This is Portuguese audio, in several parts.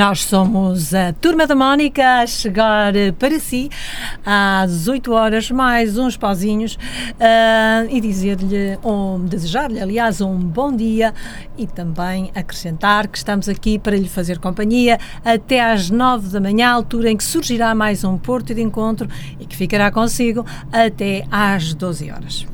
Nós somos a Turma da Mónica a chegar para si às 8 horas, mais uns pauzinhos, uh, e dizer-lhe, um, desejar-lhe, aliás, um bom dia e também acrescentar que estamos aqui para lhe fazer companhia até às 9 da manhã, altura em que surgirá mais um Porto de Encontro e que ficará consigo até às 12 horas.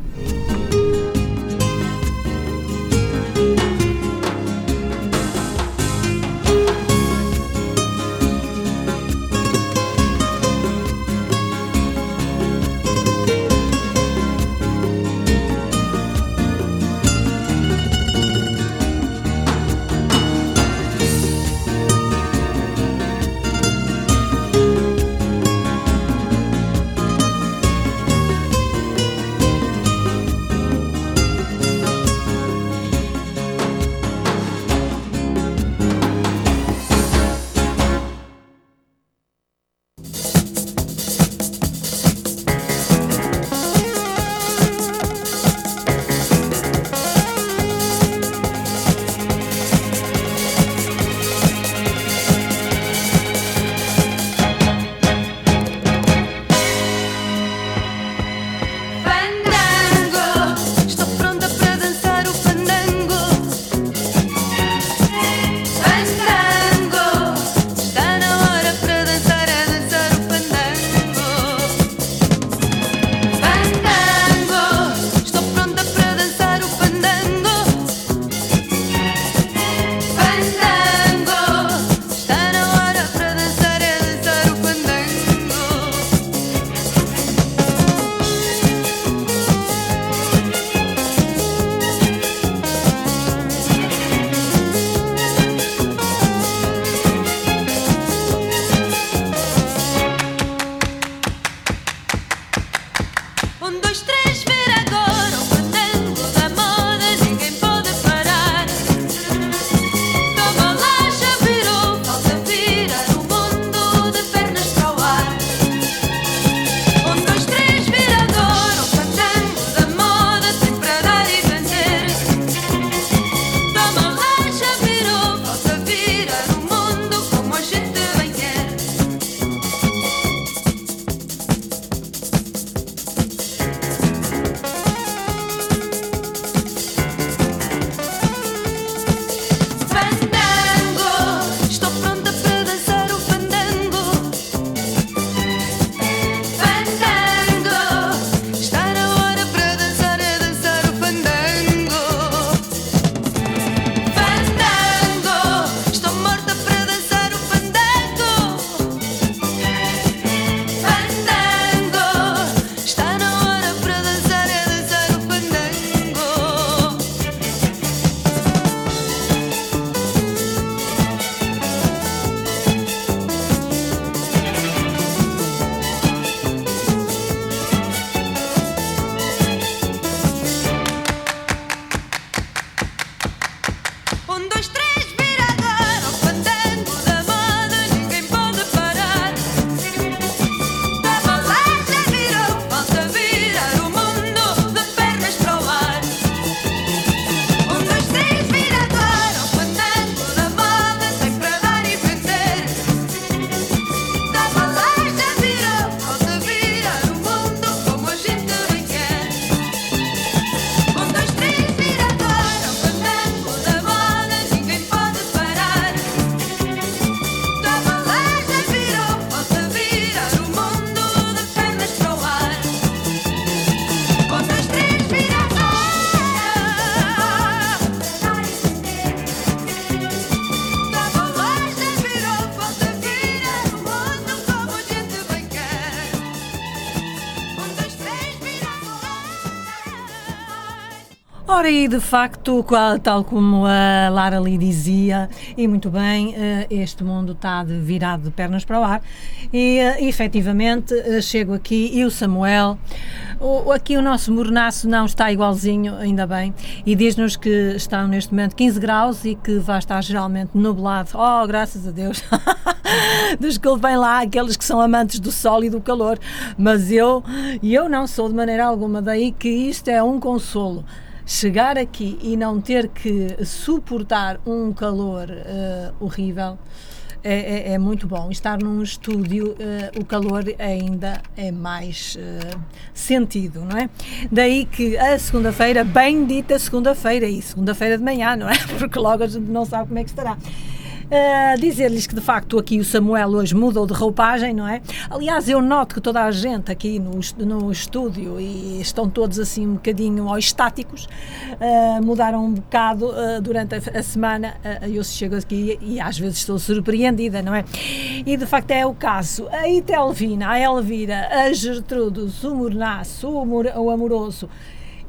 Ora, e de facto, tal como a Lara lhe dizia, e muito bem, eh, este mundo está virado de pernas para o ar, e eh, efetivamente eh, chego aqui e o Samuel, aqui o nosso mornaço não está igualzinho, ainda bem, e diz-nos que estão neste momento 15 graus e que vai estar geralmente nublado. Oh, graças a Deus! Desculpem lá aqueles que são amantes do sol e do calor, mas eu, eu não sou de maneira alguma, daí que isto é um consolo chegar aqui e não ter que suportar um calor uh, horrível é, é, é muito bom. Estar num estúdio, uh, o calor ainda é mais uh, sentido, não é? Daí que a segunda-feira, bem dita segunda-feira, e segunda-feira de manhã, não é? Porque logo a gente não sabe como é que estará. Uh, Dizer-lhes que de facto aqui o Samuel hoje mudou de roupagem, não é? Aliás, eu noto que toda a gente aqui no, no estúdio e estão todos assim um bocadinho ó, estáticos, uh, mudaram um bocado uh, durante a, a semana. eu chego aqui e, e às vezes estou surpreendida, não é? E de facto é o caso. A Itelvina, a Elvira, a Gertrudes, o Mornaço, o, o Amoroso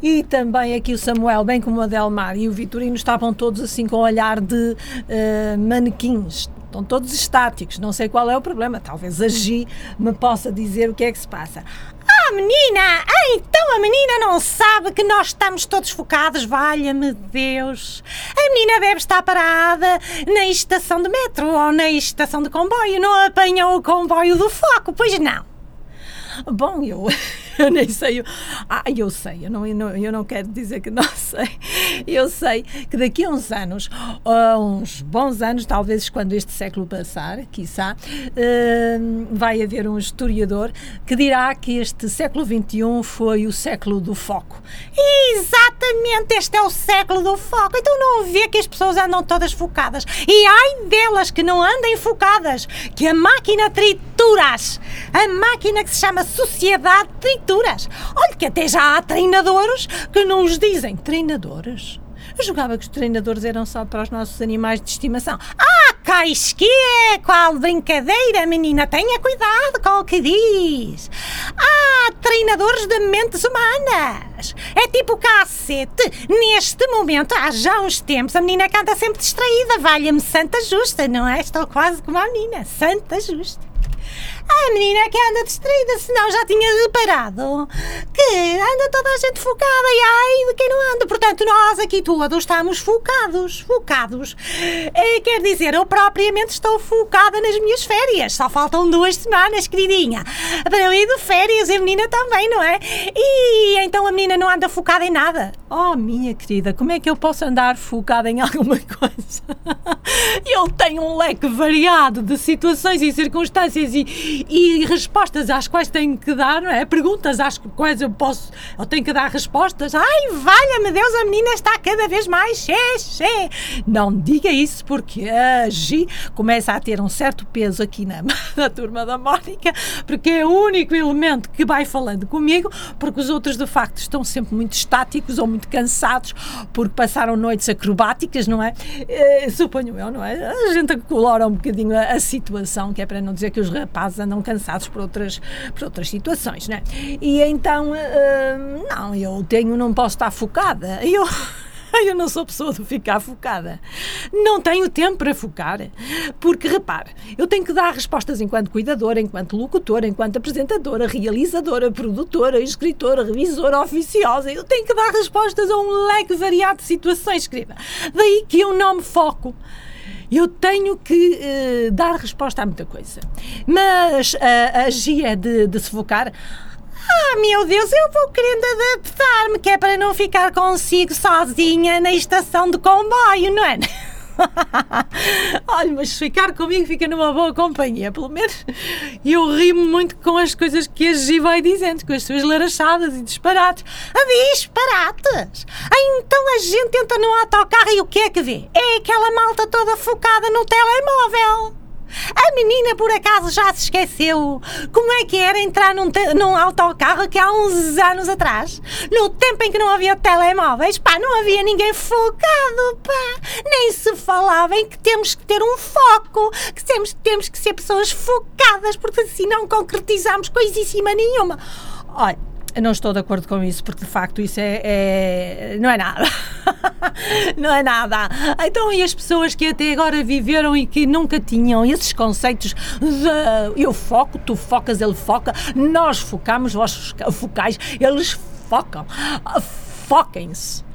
e também aqui o Samuel, bem como a Delmar e o Vitorino, estavam todos assim com o olhar de uh, manequins. Estão todos estáticos, não sei qual é o problema. Talvez a Gi me possa dizer o que é que se passa. Ah, menina! Ah, então a menina não sabe que nós estamos todos focados, valha-me Deus! A menina deve estar parada na estação de metro ou na estação de comboio, não apanhou o comboio do foco, pois não? Bom, eu, eu nem sei. Ah, eu sei, eu não, eu, não, quero dizer que não sei. Eu sei que daqui a uns anos, a uns bons anos, talvez quando este século passar, quiçá, uh, vai haver um historiador que dirá que este século XXI foi o século do foco. Exatamente, este é o século do foco. Então não vê que as pessoas andam todas focadas. E ai delas que não andem focadas, que a máquina trituras, a máquina que se chama sociedade trituras. Olha que até já há treinadores que não os dizem. Treinadores? Eu julgava que os treinadores eram só para os nossos animais de estimação. Ah, caisque! Qual brincadeira, menina! Tenha cuidado com o que diz! Ah, treinadores de mentes humanas! É tipo cacete! Neste momento, há já uns tempos, a menina canta sempre distraída. Valha-me Santa Justa, não é? Estou quase como a menina. Santa Justa. A menina que anda distraída, senão já tinha reparado que anda toda a gente focada e ai de quem não anda. Portanto, nós aqui todos estamos focados, focados. É, quer dizer, eu propriamente estou focada nas minhas férias. Só faltam duas semanas, queridinha, para eu ir de férias e a menina também, não é? E então a menina não anda focada em nada. Oh, minha querida, como é que eu posso andar focada em alguma coisa? eu tenho um leque variado de situações e circunstâncias e, e respostas às quais tenho que dar, não é? Perguntas às quais eu posso, eu tenho que dar respostas. Ai, valha-me Deus, a menina está cada vez mais xê. Não diga isso porque a começa a ter um certo peso aqui na, na turma da Mónica, porque é o único elemento que vai falando comigo, porque os outros de facto estão sempre muito estáticos ou muito cansados porque passaram noites acrobáticas, não é? é suponho eu, não é? A gente colora um bocadinho a, a situação, que é para não dizer que os rapazes andam cansados por outras, por outras situações, né? E então, uh, não, eu tenho, não posso estar focada. Eu. Eu não sou pessoa de ficar focada. Não tenho tempo para focar. Porque, repare, eu tenho que dar respostas enquanto cuidadora, enquanto locutora, enquanto apresentadora, realizadora, produtora, escritora, revisora, oficiosa. Eu tenho que dar respostas a um leque variado de situações, querida. Daí que eu não me foco eu tenho que uh, dar resposta a muita coisa. Mas uh, a Gia de, de se focar. Ah, meu Deus, eu vou querendo adaptar-me, que é para não ficar consigo sozinha na estação de comboio, não é? Olha, mas ficar comigo fica numa boa companhia, pelo menos eu rimo muito com as coisas que a Gi vai dizendo, com as suas larachadas e disparates. Disparates? Então a gente entra no autocarro e o que é que vê? É aquela malta toda focada no telemóvel. A menina por acaso já se esqueceu como é que era entrar num, num autocarro que há uns anos atrás? No tempo em que não havia telemóveis, pá, não havia ninguém focado, pá. Nem se falava em que temos que ter um foco, que temos, temos que ser pessoas focadas, porque assim não concretizamos coisíssima nenhuma. Olha, eu não estou de acordo com isso, porque de facto isso é, é não é nada. não é nada. Então, e as pessoas que até agora viveram e que nunca tinham esses conceitos de eu foco, tu focas, ele foca, nós focamos, vós focais, eles focam. Foquem-se.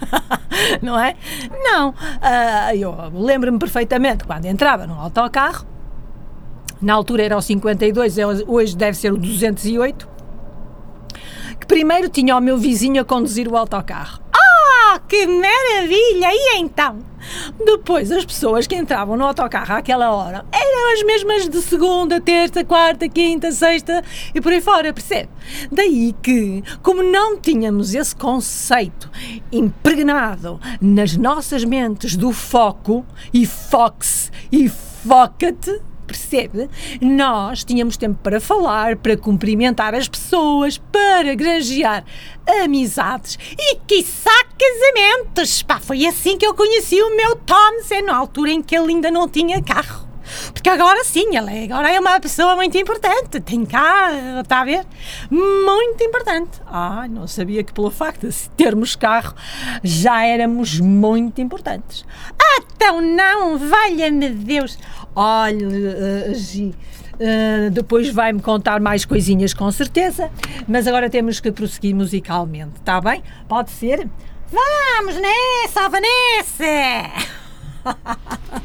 não é? Não. Uh, eu lembro-me perfeitamente quando entrava no autocarro, na altura era o 52, hoje deve ser o 208 Primeiro tinha o meu vizinho a conduzir o autocarro. Ah, que maravilha! E então? Depois, as pessoas que entravam no autocarro àquela hora eram as mesmas de segunda, terça, quarta, quinta, sexta e por aí fora, percebe? Daí que, como não tínhamos esse conceito impregnado nas nossas mentes do foco e fox e foca-te, percebe? Nós tínhamos tempo para falar, para cumprimentar as pessoas, para granjear amizades e quiçá casamentos. Pá, foi assim que eu conheci o meu Tom Zé, na altura em que ele ainda não tinha carro. Porque agora sim, ela é, agora é uma pessoa muito importante. Tem carro, está a ver? Muito importante. Ah, não sabia que pelo facto de termos carro já éramos muito importantes. Ah, então não, valha-me Deus. Olha, uh, Gi, uh, depois vai-me contar mais coisinhas com certeza, mas agora temos que prosseguir musicalmente, está bem? Pode ser? Vamos nessa, Vanessa! 哈哈哈哈。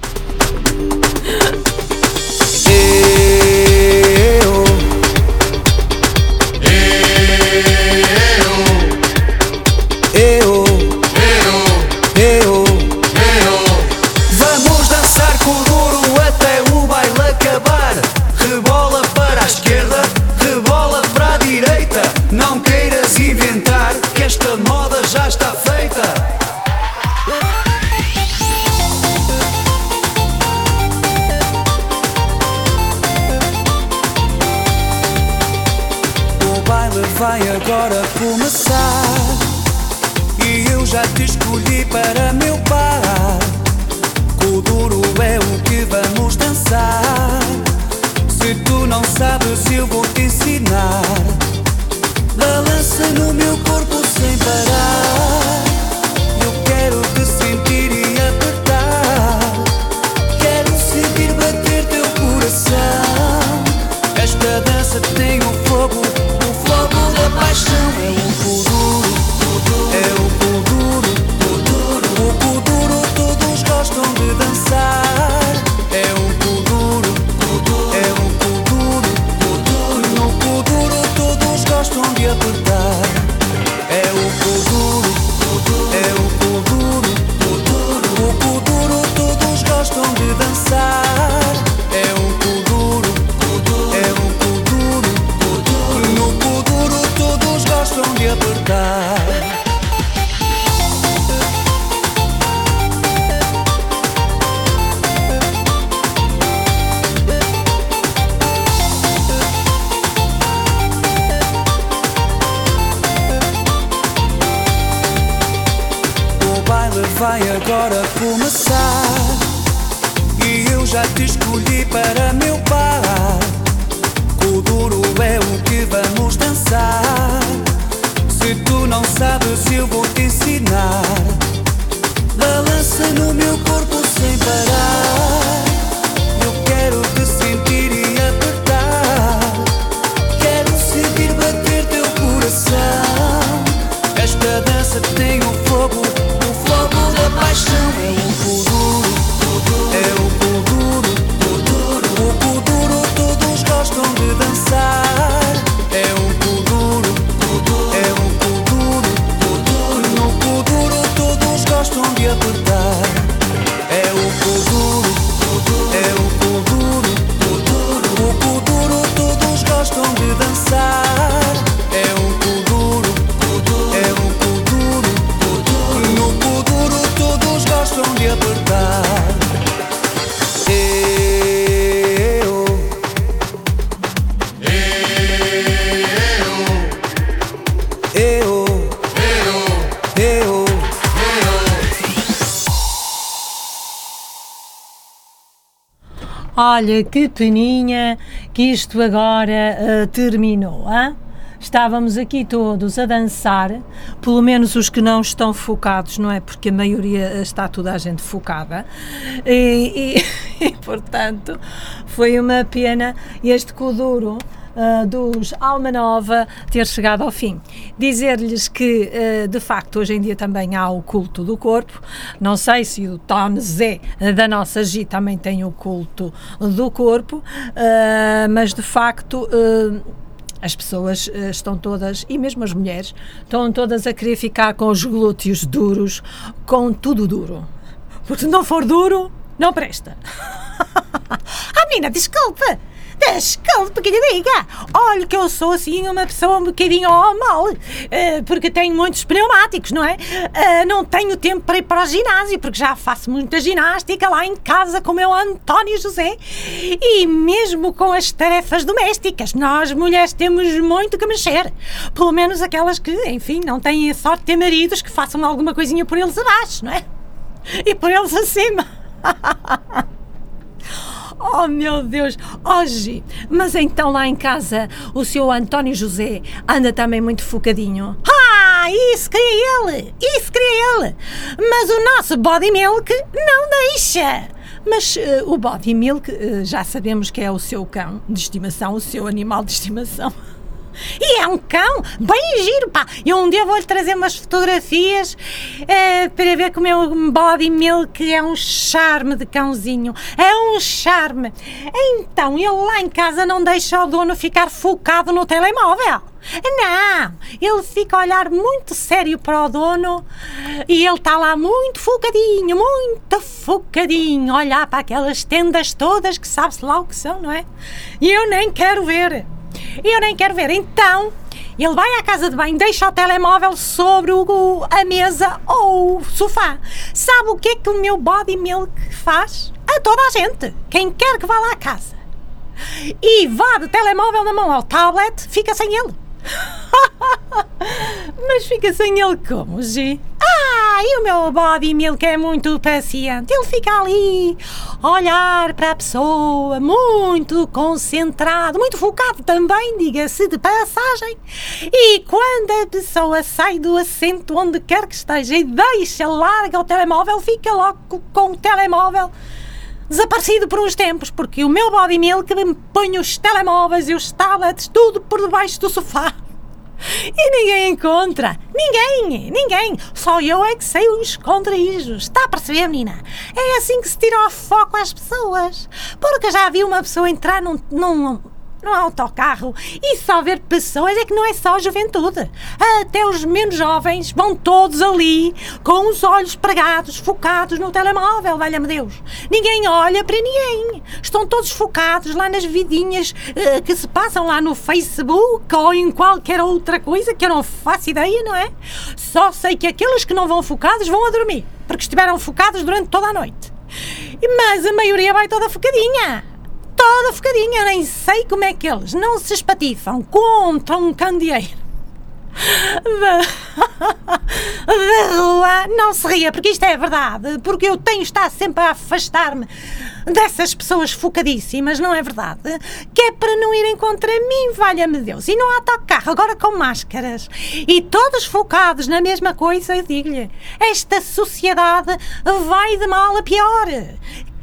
e para meu pai. duro é o que vamos dançar. Se tu não sabes, eu vou te ensinar. Balança no meu corpo sem parar. Eu quero te sentir e apertar. Quero sentir bater teu coração. Esta dança tem o fogo, o fogo da paixão. Olha, que peninha que isto agora uh, terminou, hein? Estávamos aqui todos a dançar, pelo menos os que não estão focados, não é? Porque a maioria está toda a gente focada, e, e, e portanto foi uma pena este Kuduro uh, dos Alma Nova ter chegado ao fim. Dizer-lhes que, uh, de facto, hoje em dia também há o culto do corpo. Não sei se o Tom Zé da nossa G também tem o culto do corpo, uh, mas de facto as pessoas estão todas, e mesmo as mulheres, estão todas a querer ficar com os glúteos duros, com tudo duro. Porque se não for duro, não presta. ah, menina, desculpe! Desculpe que lhe diga. Olha que eu sou assim uma pessoa um bocadinho ao mal, uh, porque tenho muitos pneumáticos, não é? Uh, não tenho tempo para ir para o ginásio, porque já faço muita ginástica lá em casa com o meu António José. E mesmo com as tarefas domésticas, nós mulheres temos muito que mexer. Pelo menos aquelas que, enfim, não têm sorte de ter maridos que façam alguma coisinha por eles abaixo, não é? E por eles acima. Oh meu Deus, hoje! Mas então lá em casa o seu António José anda também muito focadinho. Ah, isso queria ele! Isso queria ele! Mas o nosso body milk não deixa! Mas uh, o body milk uh, já sabemos que é o seu cão de estimação, o seu animal de estimação. E é um cão bem giro, pá. E um dia vou-lhe trazer umas fotografias uh, para ver como é o body milk é um charme de cãozinho. É um charme. Então, ele lá em casa não deixa o dono ficar focado no telemóvel. Não, ele fica a olhar muito sério para o dono e ele está lá muito focadinho, muito focadinho, olhar para aquelas tendas todas que sabe-se lá o que são, não é? E eu nem quero ver. Eu nem quero ver. Então, ele vai à casa de banho, deixa o telemóvel sobre o, a mesa ou o sofá. Sabe o que é que o meu body milk faz? A toda a gente. Quem quer que vá lá à casa e vá do telemóvel na mão ao tablet, fica sem ele. Mas fica sem ele como, G? Ah, e o meu body milk é muito paciente. Ele fica ali olhar para a pessoa, muito concentrado, muito focado também, diga-se de passagem. E quando a pessoa sai do assento onde quer que esteja e deixa, larga o telemóvel, fica logo com o telemóvel desaparecido por uns tempos, porque o meu body milk me põe os telemóveis e os tablets tudo por debaixo do sofá. E ninguém encontra. Ninguém, ninguém. Só eu é que sei os esconderijos. Está a perceber, menina? É assim que se tira o foco às pessoas. Porque já vi uma pessoa entrar num, num no autocarro e só ver pessoas é que não é só a juventude. Até os menos jovens vão todos ali com os olhos pregados, focados no telemóvel, valha-me Deus. Ninguém olha para ninguém. Estão todos focados lá nas vidinhas uh, que se passam lá no Facebook ou em qualquer outra coisa que eu não faço ideia, não é? Só sei que aqueles que não vão focados vão a dormir, porque estiveram focados durante toda a noite. Mas a maioria vai toda focadinha toda focadinha, nem sei como é que eles não se espatifam contra um candeeiro. De rua, não se ria, porque isto é verdade, porque eu tenho estado sempre a afastar-me dessas pessoas focadíssimas, não é verdade? Que é para não irem contra mim, valha-me Deus. E não há autocarro, agora com máscaras. E todos focados na mesma coisa, eu digo-lhe, esta sociedade vai de mal a pior.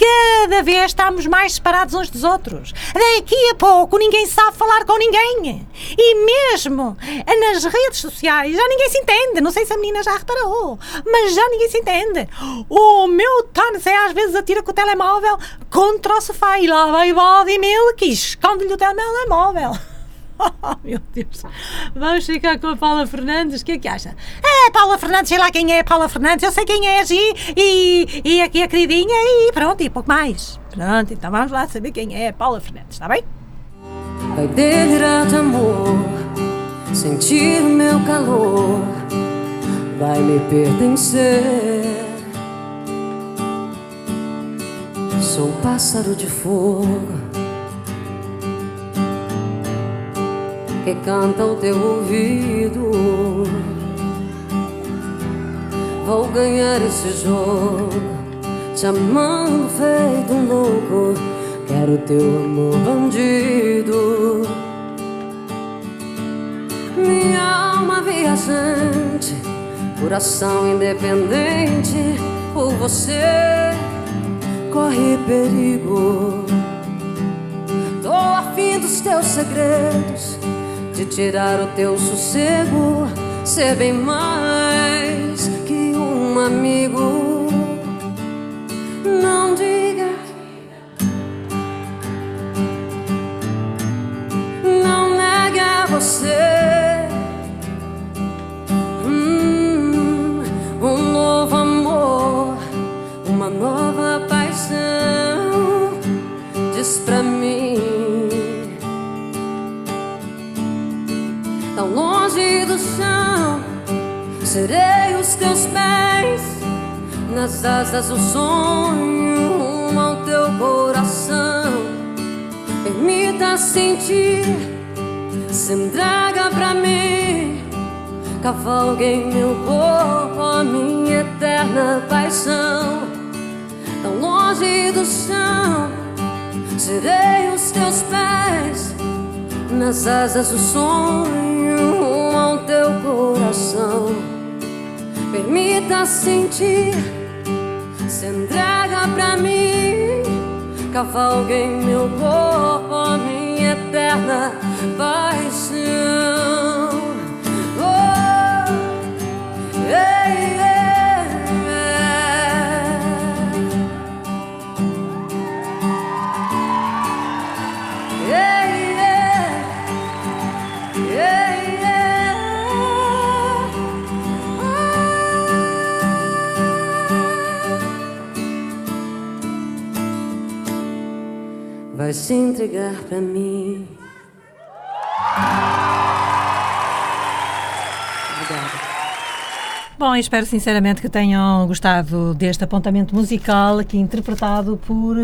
Cada vez estamos mais separados uns dos outros. Daqui a pouco ninguém sabe falar com ninguém. E mesmo nas redes sociais já ninguém se entende. Não sei se a menina já reparou, mas já ninguém se entende. O meu Tony às vezes atira com o telemóvel contra o sofá e lá vai body milk esconde-lhe o telemóvel. Oh, meu Deus. Vamos ficar com a Paula Fernandes. O que é que acha? É, Paula Fernandes, sei lá quem é Paula Fernandes. Eu sei quem é e, e, e aqui a queridinha e pronto, e pouco mais. Pronto, então vamos lá saber quem é Paula Fernandes, está bem? Vai delirar de amor, sentir meu calor, vai me pertencer. Sou pássaro de fogo que canta o teu ouvido. Vou ganhar esse jogo, te amando feito um louco. Quero teu amor bandido. Minha alma viajante, coração independente. Por você corre perigo. Tô afim dos teus segredos de tirar o teu sossego, ser bem mais que um amigo. Não diga, não negue a Serei os teus pés nas asas do sonho rumo ao teu coração. Permita sentir, se entrega pra mim. Cavalgue em meu corpo a minha eterna paixão. Tão longe do chão, serei os teus pés nas asas do sonho rumo ao teu coração. Permita sentir, se entrega pra mim. Cavalgue em meu corpo a minha eterna paixão. Entregar pra mim. Obrigada. Bom, espero sinceramente que tenham gostado deste apontamento musical aqui interpretado por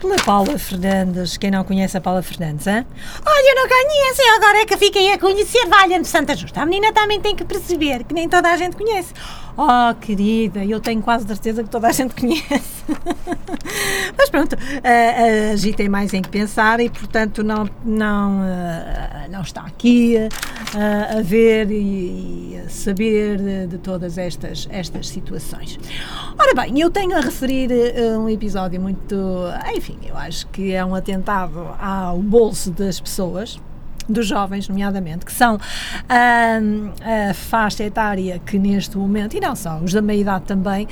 pela Paula Fernandes. Quem não conhece a Paula Fernandes, hein? Olha, não conheço e agora é que fiquei a conhecer. Valha-me Santa Justa. A menina também tem que perceber que nem toda a gente conhece. Oh, querida, eu tenho quase certeza que toda a gente conhece. Mas pronto, a, a tem mais em que pensar e, portanto, não, não, ah, não está aqui ah, a ver e, e a saber de, de todas estas, estas situações. Ora bem, eu tenho a referir ah, um episódio muito. Enfim, eu acho que é um atentado ao bolso das pessoas dos jovens, nomeadamente, que são a, a faixa etária que neste momento, e não só, os da meia-idade também,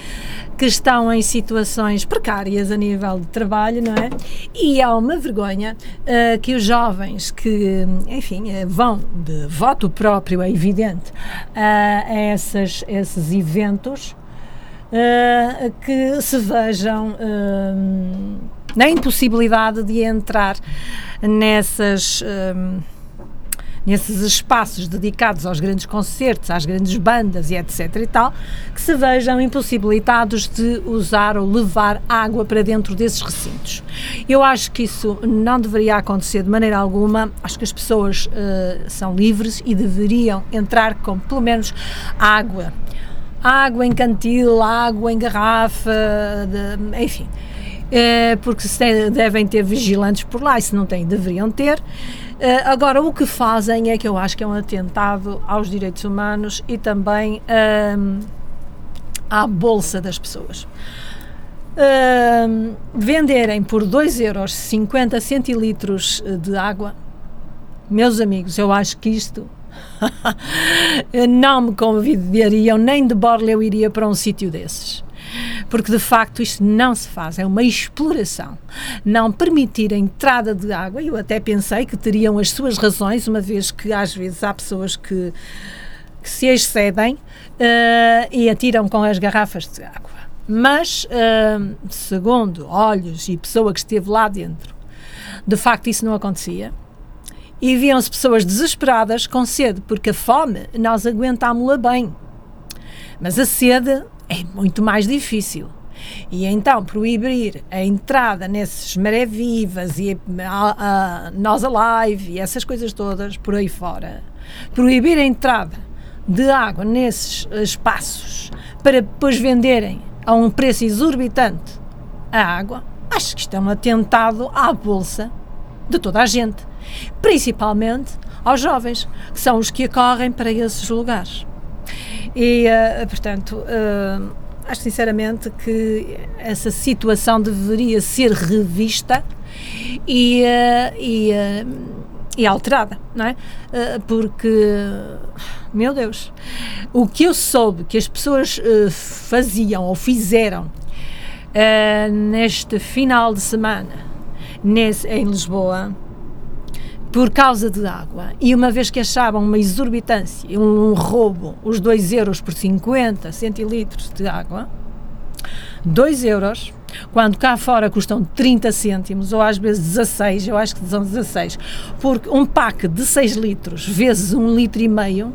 que estão em situações precárias a nível de trabalho, não é? E é uma vergonha uh, que os jovens que, enfim, uh, vão de voto próprio, é evidente, uh, a essas, esses eventos, que se vejam na impossibilidade de entrar nessas nesses espaços dedicados aos grandes concertos, às grandes bandas e etc e tal, que se vejam impossibilitados de usar ou levar água para dentro desses recintos. Eu acho que isso não deveria acontecer de maneira alguma, acho que as pessoas uh, são livres e deveriam entrar com pelo menos água. Água em cantil, água em garrafa, de, enfim. É, porque se devem ter vigilantes por lá e se não têm, deveriam ter. Uh, agora, o que fazem é que eu acho que é um atentado aos direitos humanos e também uh, à bolsa das pessoas. Uh, venderem por 2 euros 50 centilitros de água, meus amigos, eu acho que isto não me convidariam, nem de borla eu iria para um sítio desses porque de facto isto não se faz, é uma exploração. Não permitir a entrada de água, eu até pensei que teriam as suas razões, uma vez que às vezes há pessoas que, que se excedem uh, e atiram com as garrafas de água. Mas, uh, segundo olhos e pessoa que esteve lá dentro, de facto isso não acontecia e viam-se pessoas desesperadas com sede, porque a fome nós aguentámos-la bem. Mas a sede é muito mais difícil. E então proibir a entrada nesses maré-vivas e a, a, Nós Alive e essas coisas todas por aí fora, proibir a entrada de água nesses espaços para depois venderem a um preço exorbitante a água, acho que isto é um atentado à bolsa de toda a gente, principalmente aos jovens, que são os que acorrem para esses lugares. E, uh, portanto, uh, acho sinceramente que essa situação deveria ser revista e, uh, e, e alterada, não é? porque, meu Deus, o que eu soube que as pessoas faziam ou fizeram neste final de semana nesse, em Lisboa por causa de água. E uma vez que achavam uma exorbitância, um, um roubo, os 2 euros por 50 centilitros de água, 2 euros, quando cá fora custam 30 cêntimos, ou às vezes 16, eu acho que são 16, porque um pack de 6 litros vezes 1 litro e meio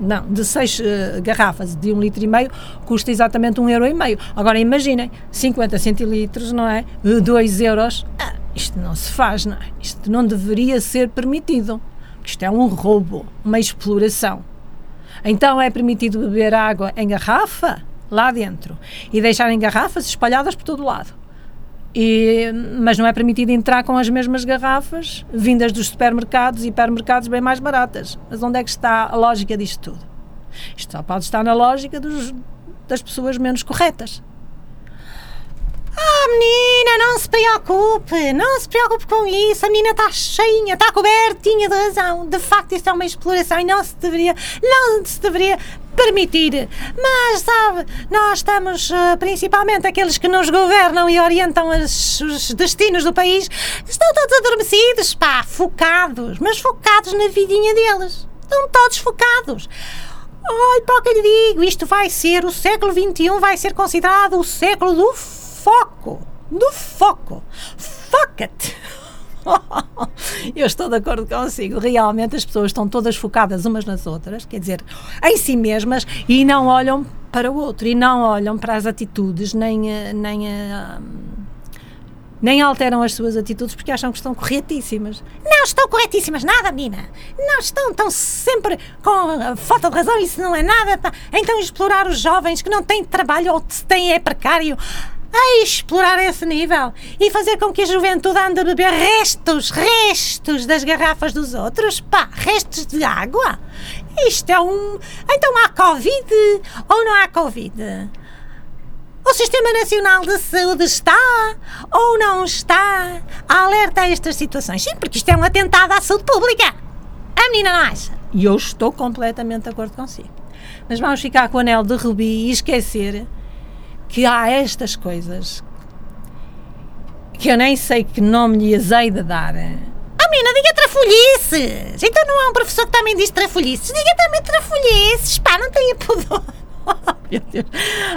não, de seis uh, garrafas de um litro e meio custa exatamente um euro e meio. Agora imaginem, 50 centilitros, não é? De 2 euros. Ah, isto não se faz, não é? Isto não deveria ser permitido. Isto é um roubo, uma exploração. Então é permitido beber água em garrafa lá dentro e deixar em garrafas espalhadas por todo lado. E, mas não é permitido entrar com as mesmas garrafas vindas dos supermercados e hipermercados bem mais baratas. Mas onde é que está a lógica disto tudo? Isto só pode estar na lógica dos, das pessoas menos corretas. Ah, menina, não se preocupe, não se preocupe com isso. A menina está cheinha, está cobertinha de razão. De facto, isso é uma exploração e não se deveria, não se deveria permitir. Mas, sabe, nós estamos, uh, principalmente aqueles que nos governam e orientam as, os destinos do país, estão todos adormecidos, pá, focados, mas focados na vidinha deles. Estão todos focados. Ai, pá, que lhe digo, isto vai ser, o século XXI vai ser considerado o século do foco. Do foco. Fuck it! Eu estou de acordo consigo. Realmente as pessoas estão todas focadas umas nas outras, quer dizer, em si mesmas e não olham para o outro e não olham para as atitudes, nem, eh, nem, eh, nem alteram as suas atitudes porque acham que estão corretíssimas. Não estão corretíssimas, nada, menina. Não estão, estão sempre com falta de razão, isso não é nada. Então explorar os jovens que não têm trabalho ou se têm é precário a explorar esse nível e fazer com que a juventude ande a beber restos, restos das garrafas dos outros, pá, restos de água. Isto é um. Então há Covid ou não há Covid? O Sistema Nacional de Saúde está ou não está alerta a estas situações? Sim, porque isto é um atentado à saúde pública. A menina não acha? E eu estou completamente de acordo consigo. Mas vamos ficar com o anel de rubi e esquecer que há estas coisas que eu nem sei que nome lhe hei de dar. Ah, menina, diga trafolhices! Então não há um professor que também diz trafolhices? Diga também trafolhices! Pá, não tenha pudor! Meu Deus!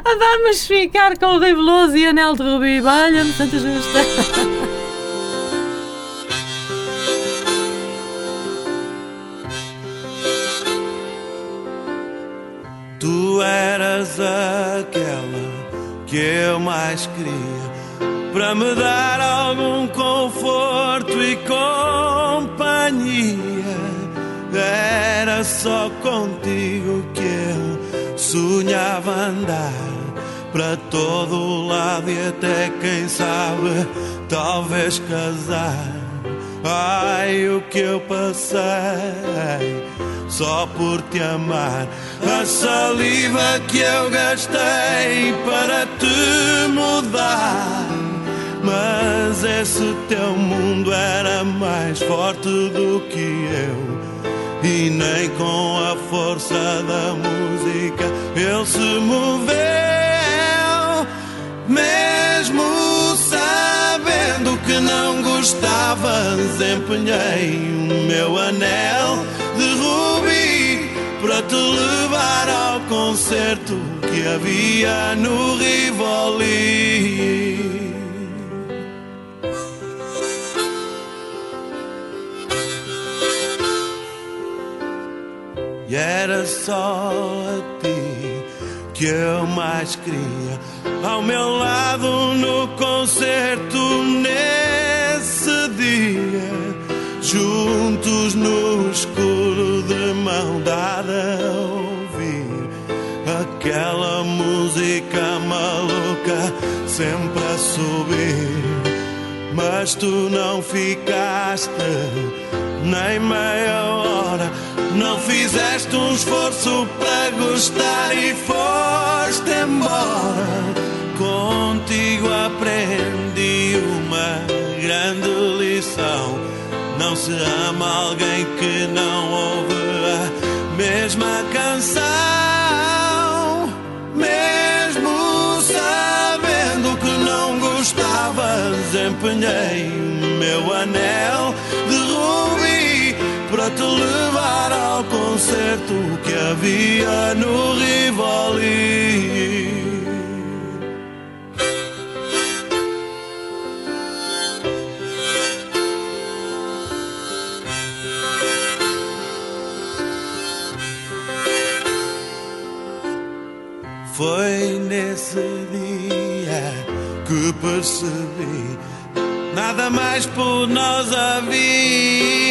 Vamos ficar com o Rei Veloso e Anel de Rubi. Valha-me, Santa Justa! Tu eras aquela que eu mais queria para me dar algum conforto e companhia. Era só contigo que eu sonhava andar para todo lado e até quem sabe talvez casar. Ai, o que eu passei só por te amar. A saliva que eu gastei para te mudar. Mas esse teu mundo era mais forte do que eu. E nem com a força da música ele se moveu. Que não gostavas, empenhei o meu anel de rubi para te levar ao concerto que havia no Rivoli. E era só a ti que eu mais queria ao meu lado no concerto nesse dia juntos no escuro de mão dada a ouvir aquela música maluca sempre a subir. Mas tu não ficaste nem meia hora, não fizeste um esforço para gostar e foste embora. Contigo aprendi uma grande lição não se ama alguém que não ouve a mesma canção. Mesmo sabendo que não gostavas, empenhei o meu anel de rubi para te levar ao concerto que havia no Rivoli. Foi nesse dia que percebi nada mais por nós havia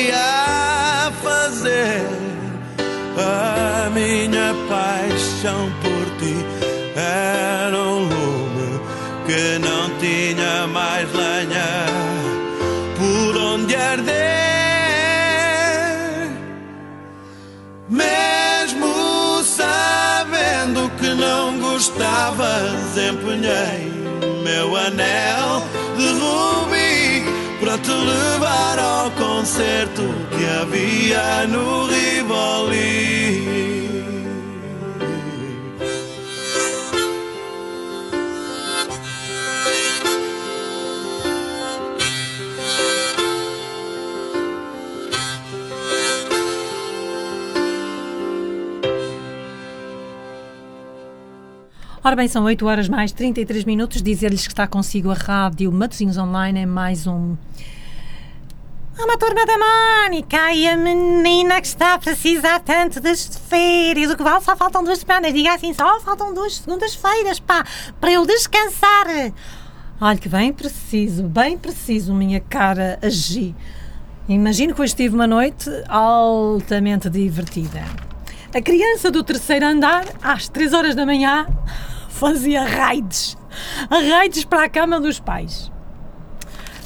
A minha paixão por ti era um lume que não tinha mais lenha por onde arder. Mesmo sabendo que não gostavas, empenhei meu anel concerto que havia no Rivoli. Ora bem, são 8 horas mais 33 minutos. Dizer-lhes que está consigo a rádio Matosinhos Online é mais um. Uma turma da Mónica e a menina que está a precisar tanto das férias. O que vale só faltam duas semanas. Diga assim, só faltam duas segundas-feiras, pá, para eu descansar. Olha que bem preciso, bem preciso, minha cara agir. Imagino que hoje tive uma noite altamente divertida. A criança do terceiro andar, às 3 horas da manhã, fazia raids. Raids para a cama dos pais.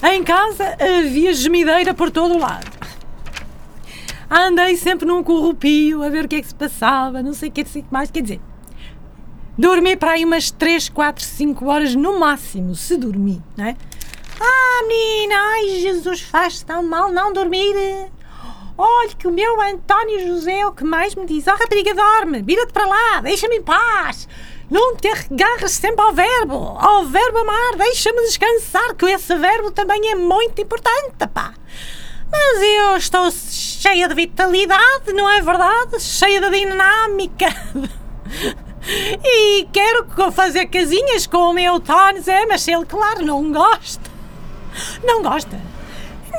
Em casa havia gemideira por todo o lado. Andei sempre num corrupio a ver o que é que se passava, não sei o que, sei que mais. Quer dizer, dormi para aí umas 3, 4, 5 horas no máximo, se dormi, não é? Ah, menina, ai Jesus, faz tão mal não dormir. Olha que o meu António José é o que mais me diz. Oh, rapariga, dorme, vira-te para lá, deixa-me em paz. Não te agarras sempre ao verbo, ao verbo amar, deixa-me descansar, que esse verbo também é muito importante, pá. Mas eu estou cheia de vitalidade, não é verdade? Cheia de dinâmica. E quero fazer casinhas com o meu Tony Zé, mas ele, claro, não gosta. Não gosta.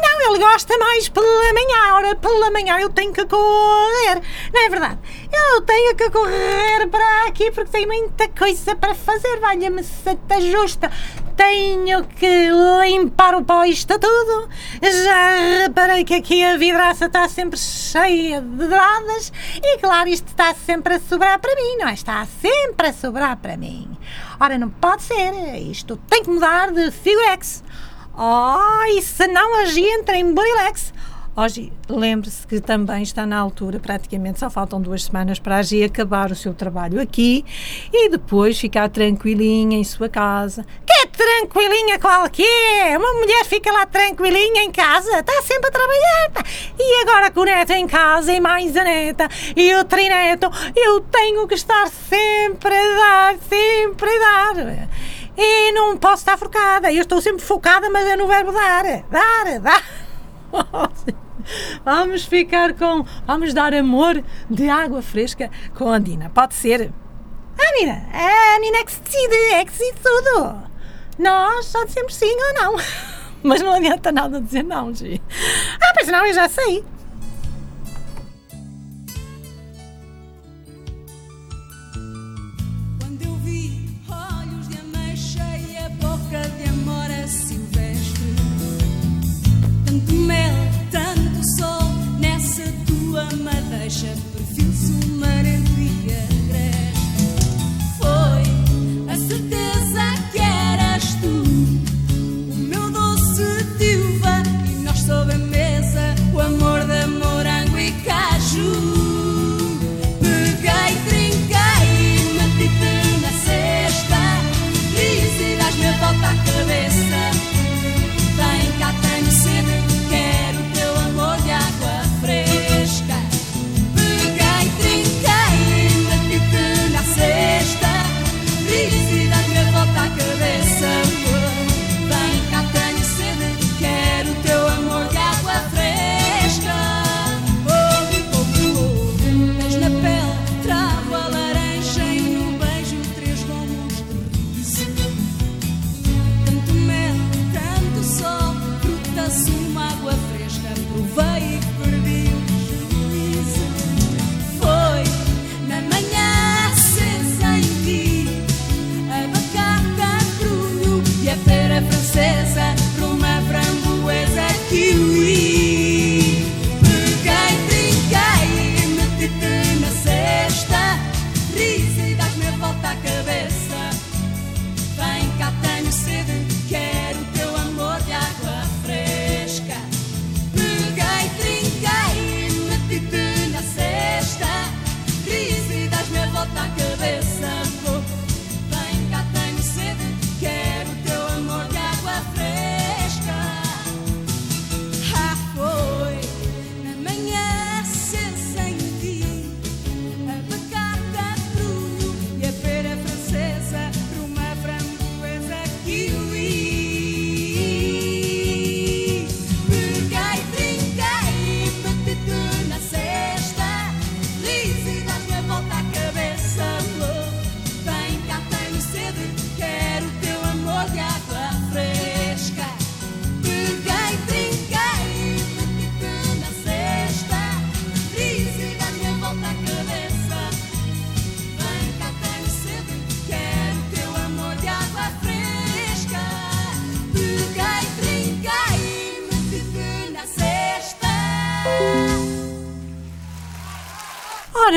Não, ele gosta mais pela manhã. Ora, pela manhã eu tenho que correr. Não é verdade? Eu tenho que correr para aqui porque tenho muita coisa para fazer. Valha-me santa justa. Tenho que limpar o pó isto tudo. Já reparei que aqui a vidraça está sempre cheia de dadas. E claro, isto está sempre a sobrar para mim, não é? Está sempre a sobrar para mim. Ora, não pode ser. Isto tem que mudar de figurex. Oh, e se não agir, entra em Burilex. Hoje, lembre-se que também está na altura, praticamente só faltam duas semanas para agir acabar o seu trabalho aqui e depois ficar tranquilinha em sua casa. Que tranquilinha qual que é? Uma mulher fica lá tranquilinha em casa, está sempre a trabalhar. E agora com o neto em casa e mais a neta e o trineto, eu tenho que estar sempre a dar, sempre a dar. E não posso estar focada. Eu estou sempre focada, mas é no verbo dar. Dar, dar. Vamos ficar com. Vamos dar amor de água fresca com a Dina. Pode ser? Ah, Nina, a Nina é que se decide, é que decide tudo. Nós só dizemos sim ou não. Mas não adianta nada dizer não, Gi. Ah, pois não, eu já sei.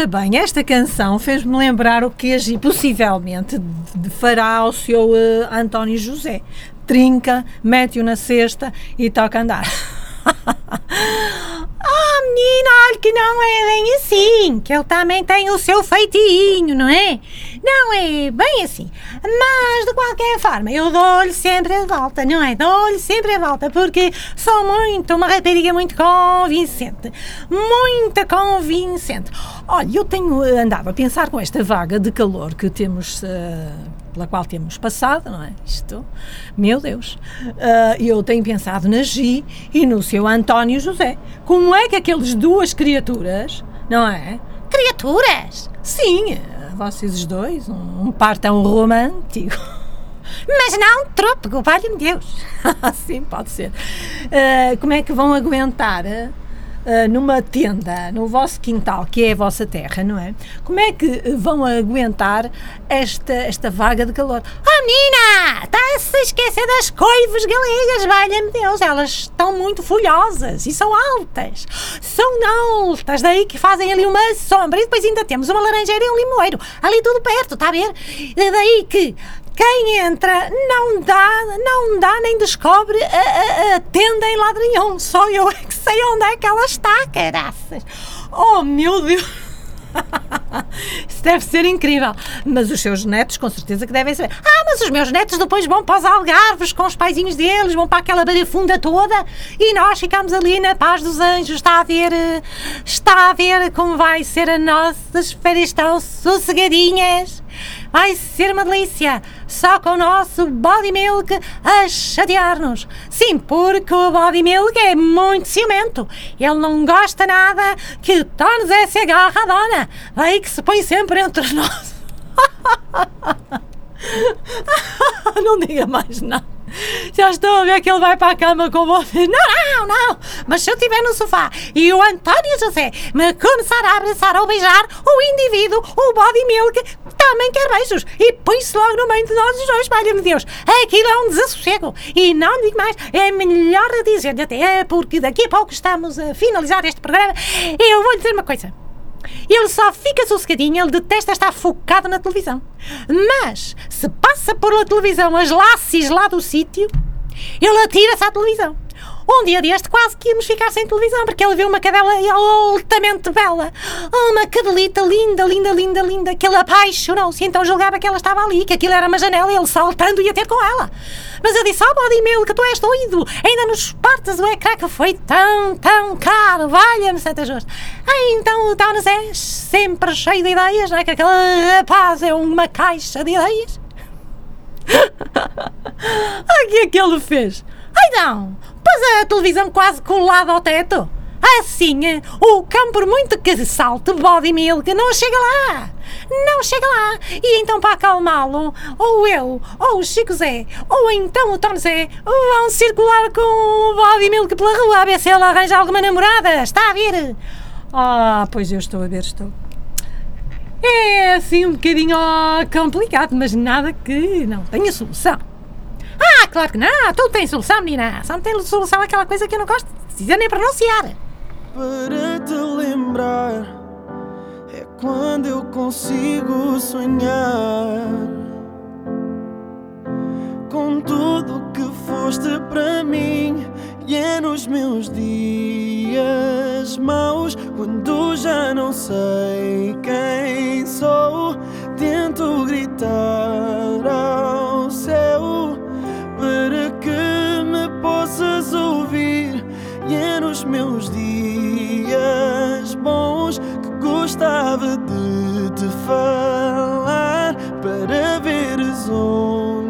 Ora bem, esta canção fez-me lembrar o que agi possivelmente fará ao seu eh, António José. Trinca, mete-o na cesta e toca andar. Oh, menina, olha que não é bem assim, que ele também tem o seu feitinho, não é? Não é bem assim. Mas, de qualquer forma, eu dou-lhe sempre a volta, não é? Dou-lhe sempre a volta, porque sou muito, uma rapariga muito convincente. Muito convincente. Olha, eu tenho eh, andado a pensar com esta vaga de calor que temos, eh, pela qual temos passado, não é? Isto, meu Deus. Eh, eu tenho pensado na Gi e no seu António José. Como é que aqueles duas criaturas, não é? Criaturas! Sim, vocês dois, um, um par tão romântico. Mas não trôpego, valha-me Deus. Sim, pode ser. Eh, como é que vão aguentar eh, eh, numa tenda, no vosso quintal, que é a vossa terra, não é? Como é que eh, vão aguentar esta, esta vaga de calor? Oh, menina! Está-se a esquecer das coivas galegas, valha-me Deus. Elas estão muito folhosas e são altas. São altas, daí que fazem ali uma sombra. E depois ainda temos uma laranjeira e um limoeiro. Ali tudo perto, está a ver? E daí que quem entra não dá, não dá nem descobre a, a- a tenda em. Só eu é que sei onde é que ela está, caraças. Oh, meu Deus! Isso deve ser incrível. Mas os seus netos, com certeza, que devem saber. Ah, mas os meus netos depois vão para os algarves com os paizinhos deles, vão para aquela barafunda toda e nós ficamos ali na paz dos anjos. Está a ver, eh, está a ver como vai ser a nossas férias tão sossegadinhas. Vai ser uma delícia, só com o nosso body milk a chatear-nos. Sim, porque o body milk é muito ciumento. Ele não gosta nada que tornes essa agarra a dona. Daí que se põe sempre entre nós. Não diga mais nada. Já estou a ver que ele vai para a cama com você. Não, não, não. Mas se eu estiver no sofá e o António José me começar a abraçar ou beijar, o indivíduo, o body milk, também quer beijos. E põe-se logo no meio de nós os dois, valha-me Deus. Aquilo é um desassossego. E não digo mais, é melhor dizer até, porque daqui a pouco estamos a finalizar este programa. Eu vou lhe dizer uma coisa. Ele só fica sossegadinho, ele detesta estar focado na televisão. Mas, se passa por a televisão as laces lá do sítio, ele atira-se à televisão. Um dia deste quase que íamos ficar sem televisão, porque ele viu uma cadela altamente bela. Uma cadelita linda, linda, linda, linda, que ele apaixonou-se, então julgava que ela estava ali, que aquilo era uma janela e ele saltando ia ter com ela. Mas eu disse, oh body meu, que tu és doido, ainda nos partes o ecrã que foi tão, tão caro, valha-me Santa Justa. Aí então o Townes é sempre cheio de ideias, não é? Que aquele rapaz é uma caixa de ideias. O que é que ele fez? Não! Pôs a televisão quase colada ao teto. Assim, o cão, por muito que salte body milk, não chega lá. Não chega lá. E então, para acalmá-lo, ou eu, ou o Chico Zé, ou então o Tom Zé, vão circular com o body milk pela rua a ver se ele arranja alguma namorada. Está a ver? Ah, pois eu estou a ver, estou. É assim um bocadinho complicado, mas nada que não tenha solução. Ah, claro que não. Tudo tem solução, menina. Só não tem solução aquela coisa que eu não gosto de dizer nem pronunciar. Para te lembrar é quando eu consigo sonhar com tudo que foste para mim. E é nos meus dias maus quando já não sei quem sou tento gritar ao céu para que me possas ouvir. E é nos meus dias bons que gostava de te falar para veres onde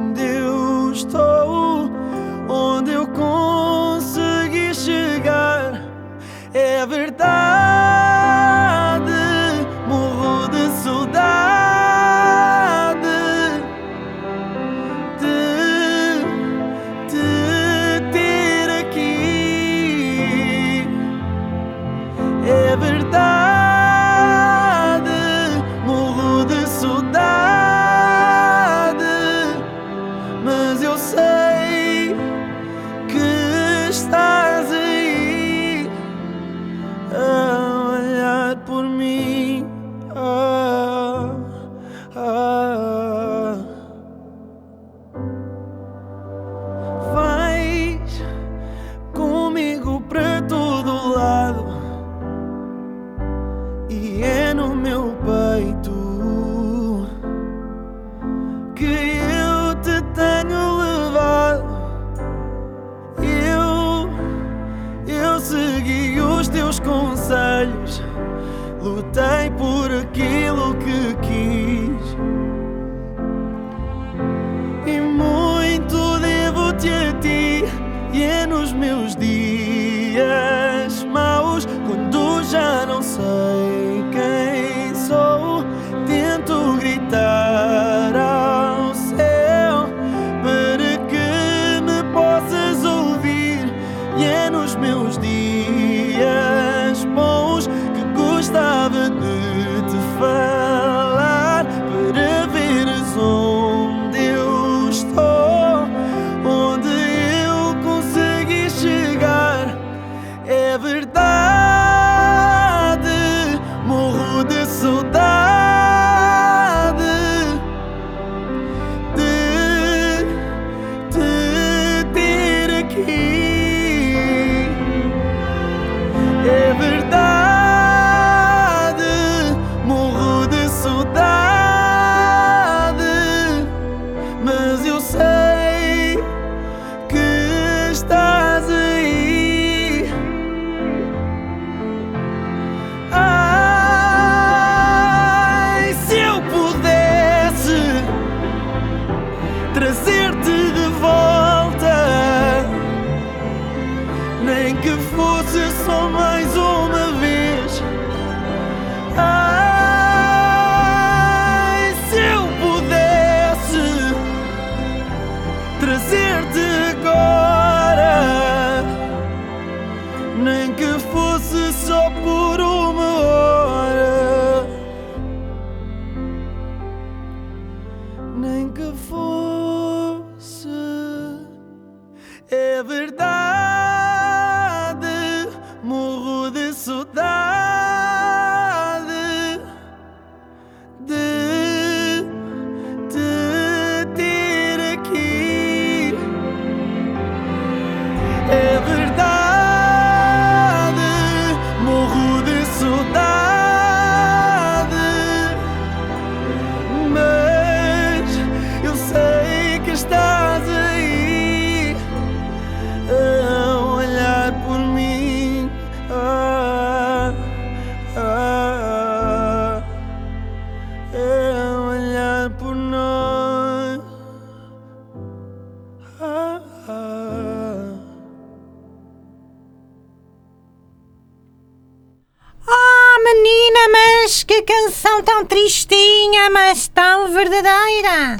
canção tão tristinha, mas tão verdadeira.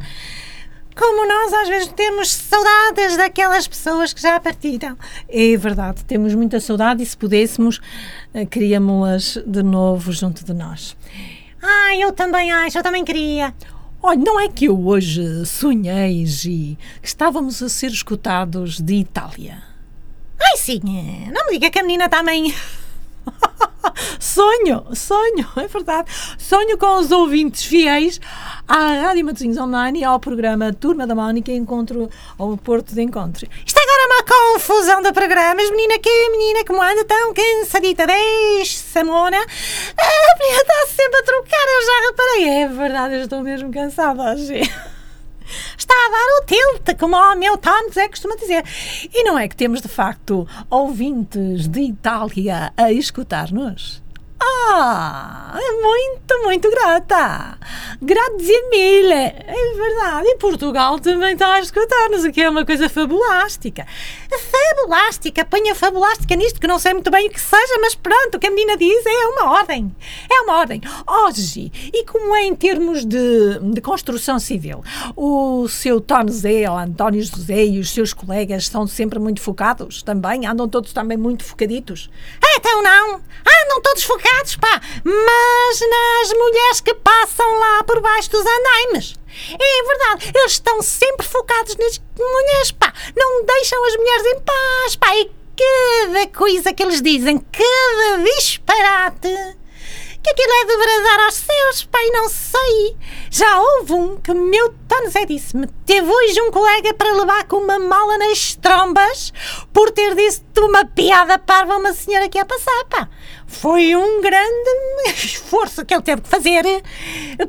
Como nós às vezes temos saudades daquelas pessoas que já partiram. É verdade, temos muita saudade e se pudéssemos, eh, queríamos-las de novo junto de nós. Ah, eu também acho, eu também queria. Olha, não é que eu hoje sonhei, Gi, que estávamos a ser escutados de Itália. Ai, sim, não me diga que a menina também. Sonho, sonho, é verdade. Sonho com os ouvintes fiéis à Rádio Matosinhos Online e ao programa Turma da Mónica Encontro ao Porto de Encontro. Isto agora é uma confusão de programas, menina que menina como anda tão cansadita desde Samona. A menina está sempre a trocar, eu já reparei. É verdade, eu estou mesmo cansada hoje. Está a dar o tilt, como o meu Tom Zé costuma dizer. E não é que temos de facto ouvintes de Itália a escutar-nos? Ah, é muito, muito grata. Grazie mille. É verdade. E Portugal também está a escutar-nos, o que é uma coisa fabulástica. Fabulástica, ponha fabulástica nisto, que não sei muito bem o que seja, mas pronto, o que a menina diz é uma ordem. É uma ordem. Hoje, e como é em termos de, de construção civil, o seu Tom Zé, ou António José e os seus colegas são sempre muito focados também? Andam todos também muito focaditos? Então não, andam todos focados, pá, mas nas mulheres que passam lá por baixo dos andaimes. É verdade, eles estão sempre focados nas mulheres, pá, não deixam as mulheres em paz, pá, e cada coisa que eles dizem, cada disparate, que aquilo é de bradar aos céus, Deus, pai, não sei. Já houve um que meu Tony Zé disse-me. Teve hoje um colega para levar com uma mala nas trombas por ter dito uma piada parva a uma senhora que ia passar, pá. Foi um grande esforço que ele teve que fazer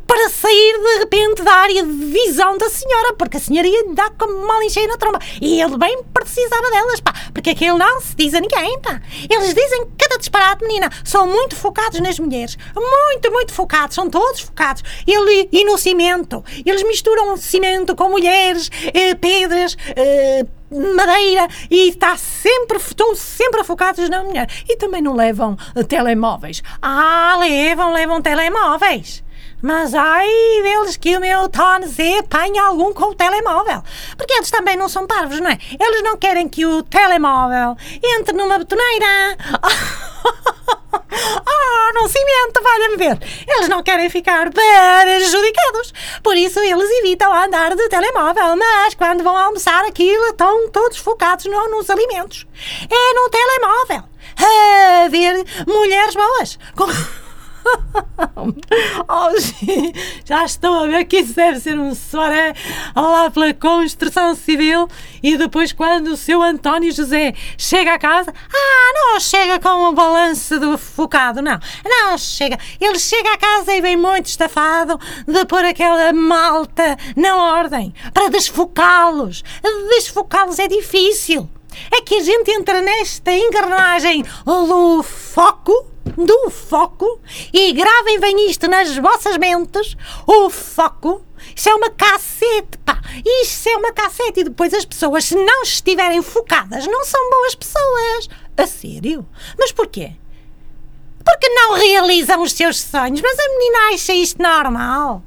para sair de repente da área de visão da senhora, porque a senhora ia dar com mal encheia na tromba. E ele bem precisava delas, pá, porque aquilo não se diz a ninguém, pá. Eles dizem cada disparate, menina. São muito focados nas mulheres. Muito, muito focados. São todos focados. Ele, e no cimento. Eles misturam cimento com mulheres, eh, pedras, eh, madeira e está sempre, estão sempre focados na mulher. E também não levam eh, telemóveis. Ah, levam, levam telemóveis. Mas ai deles que o meu Tony Z apanha algum com o telemóvel. Porque eles também não são parvos, não é? Eles não querem que o telemóvel entre numa betoneira. Ah, num cimento, valha-me ver. Eles não querem ficar prejudicados. Por isso eles evitam andar de telemóvel. Mas quando vão almoçar aquilo, estão todos focados no- nos alimentos. É no telemóvel. A ver mulheres boas. Com... Sim, já estou a ver que isso deve ser um soaré lá pela construção civil e depois quando o seu António José chega a casa, Ah, não chega com o balanço do focado, não. Não chega. Ele chega a casa e vem muito estafado de pôr aquela malta na ordem para desfocá-los. Desfocá-los é difícil. É que a gente entra nesta engrenagem do foco, do foco, e gravem bem isto nas vossas mentes, o foco. Isso é uma cassete, pá! Isso é uma cassete e depois as pessoas, se não estiverem focadas, não são boas pessoas. A sério? Mas porquê? Porque não realizam os seus sonhos. Mas a menina acha isto normal?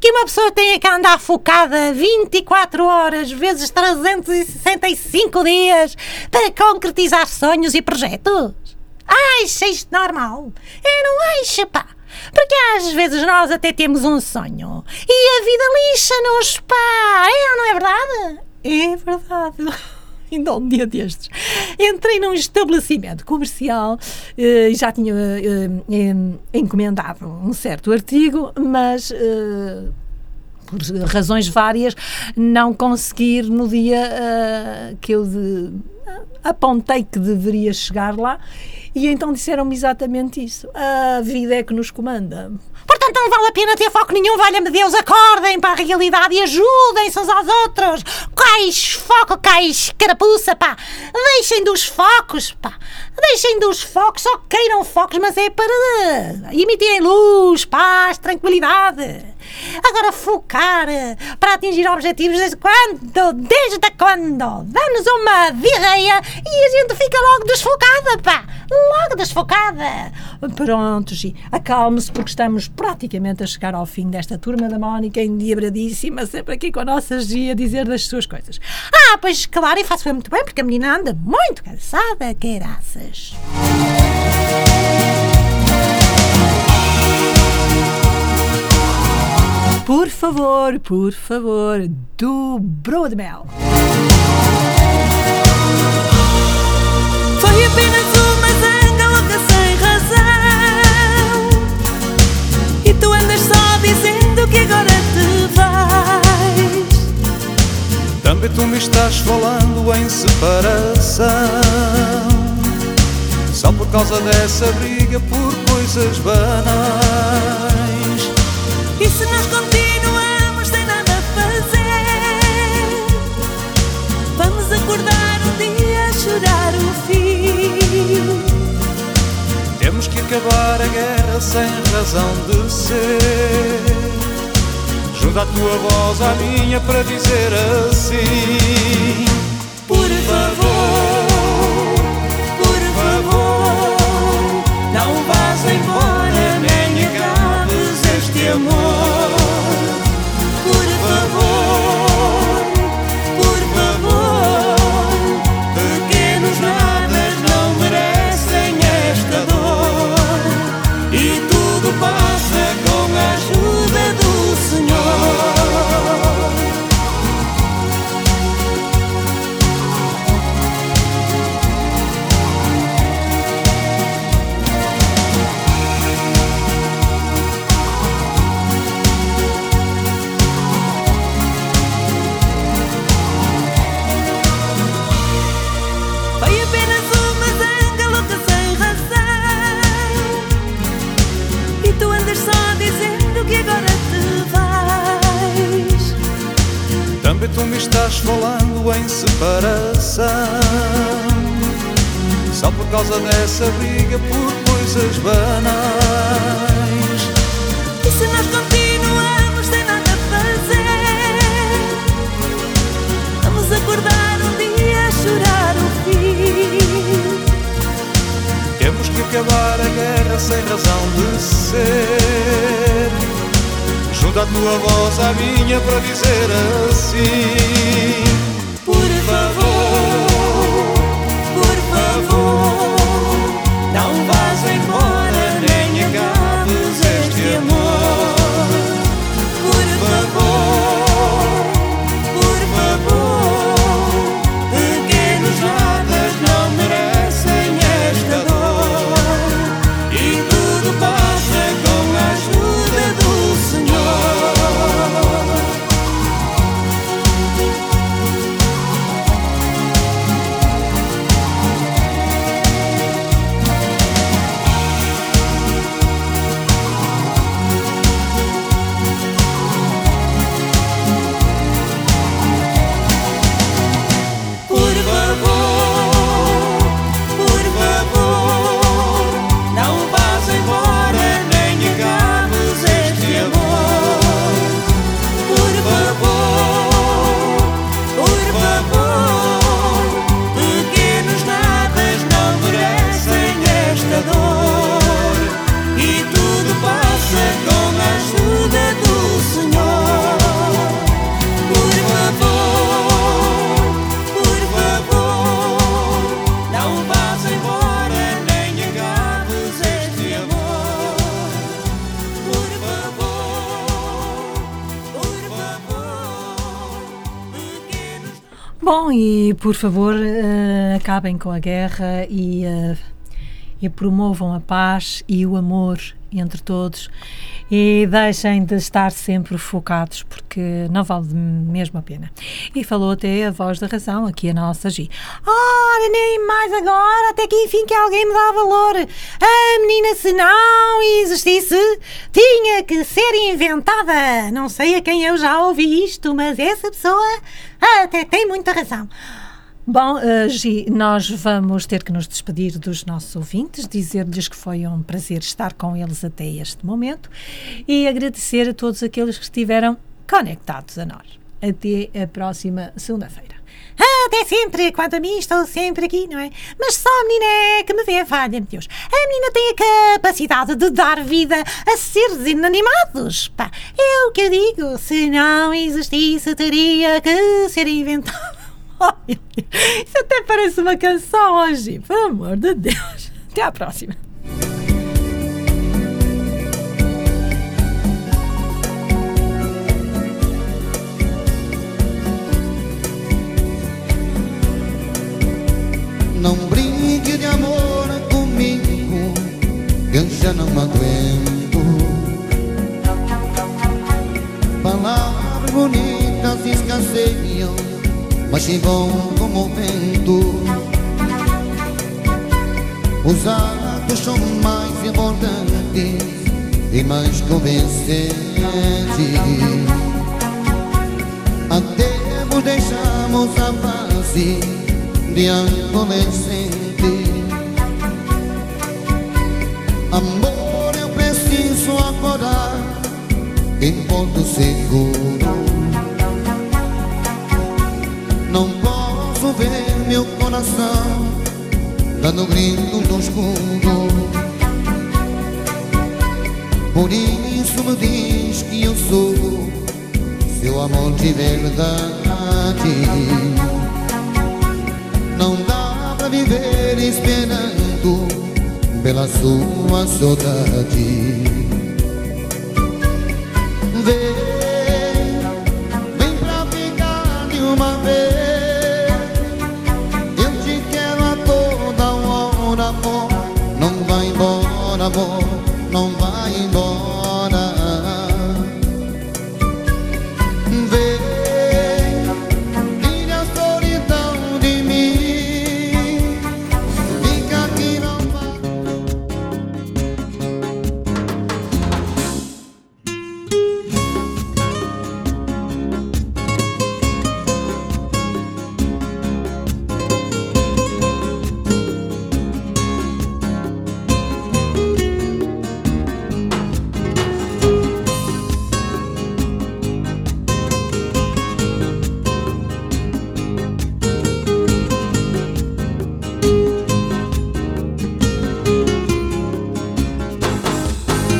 Que uma pessoa tenha que andar focada 24 horas vezes 365 dias para concretizar sonhos e projetos? Acha isto normal? Eu não acho, pá. Porque às vezes nós até temos um sonho e a vida lixa-nos, pá. É não é verdade? É verdade. Ainda um dia destes. Entrei num estabelecimento comercial eh, e já tinha eh, encomendado um certo artigo, mas eh, por razões várias não consegui ir no dia eh, que eu de- apontei que deveria chegar lá e então disseram-me exatamente isso. A vida é que nos comanda. Portanto, não vale a pena ter foco nenhum, valha-me Deus, acordem para a realidade e ajudem-se uns aos outros. Cais foco, cais carapuça, pá. Deixem dos focos, pá. Deixem dos focos, só queiram focos, mas é para emitirem luz, paz, tranquilidade. Agora, focar eh, para atingir objetivos desde quando? Desde quando? Dá-nos uma diarreia e a gente fica logo desfocada, pá. Logo desfocada. Pronto, Gi, acalme-se porque estamos praticamente a chegar ao fim desta turma da Mónica endiabradíssima, sempre aqui com a nossa Gi a dizer das suas coisas. Ah, pois claro, e faço muito bem, porque a menina anda muito cansada, graças. Favor, por favor, do Broa de Mel. Foi apenas uma zanga louca sem razão. E tu andas só dizendo que agora te vais. Também tu me estás falando em separação. Só por causa dessa briga por coisas banais. E se nós continuamos acabar a guerra sem razão de ser. Junta a tua voz à minha para dizer assim. Por favor, por favor Não vás embora nem acabes este amor tu me estás falando em separação. Só por causa dessa briga por coisas banais. E se nós continuamos sem nada a fazer. Vamos acordar um dia a chorar o fim. Temos que acabar a guerra sem razão de ser Junta a tua voz à minha para dizer assim Por favor, e por favor, eh, acabem com a guerra e, eh, e promovam a paz e o amor entre todos e deixem de estar sempre focados porque não vale mesmo a pena. E falou até a voz da razão, aqui a nossa Gi. Ora, nem mais agora, até que enfim que alguém me dá valor. A menina, se não existisse, tinha que ser inventada. Não sei a quem eu já ouvi isto, mas essa pessoa até tem muita razão. Bom, eh, Gi, nós vamos ter que nos despedir dos nossos ouvintes, dizer-lhes que foi um prazer estar com eles até este momento e agradecer a todos aqueles que estiveram conectados a nós. Até a próxima segunda-feira. Até sempre, quanto a mim, estou sempre aqui, não é? Mas só a menina é que me vê, valha-me Deus. A menina tem a capacidade de dar vida a seres inanimados. Pá, é o que eu digo. Se não existisse, teria que ser inventado. Isso até parece uma canção hoje, pelo amor de Deus. Até à próxima. Não brinque de amor comigo, eu já não aguento. Palavras bonitas escasseiam, mas chegam como o vento. Os atos são mais importantes e mais convincentes. Até vos deixamos a face de adolescente. Amor, eu preciso acordar em ponto seguro. Ver meu coração dando gritos no escuro. Por isso me diz que eu sou seu amor de verdade. Não dá pra viver esperando pela sua saudade.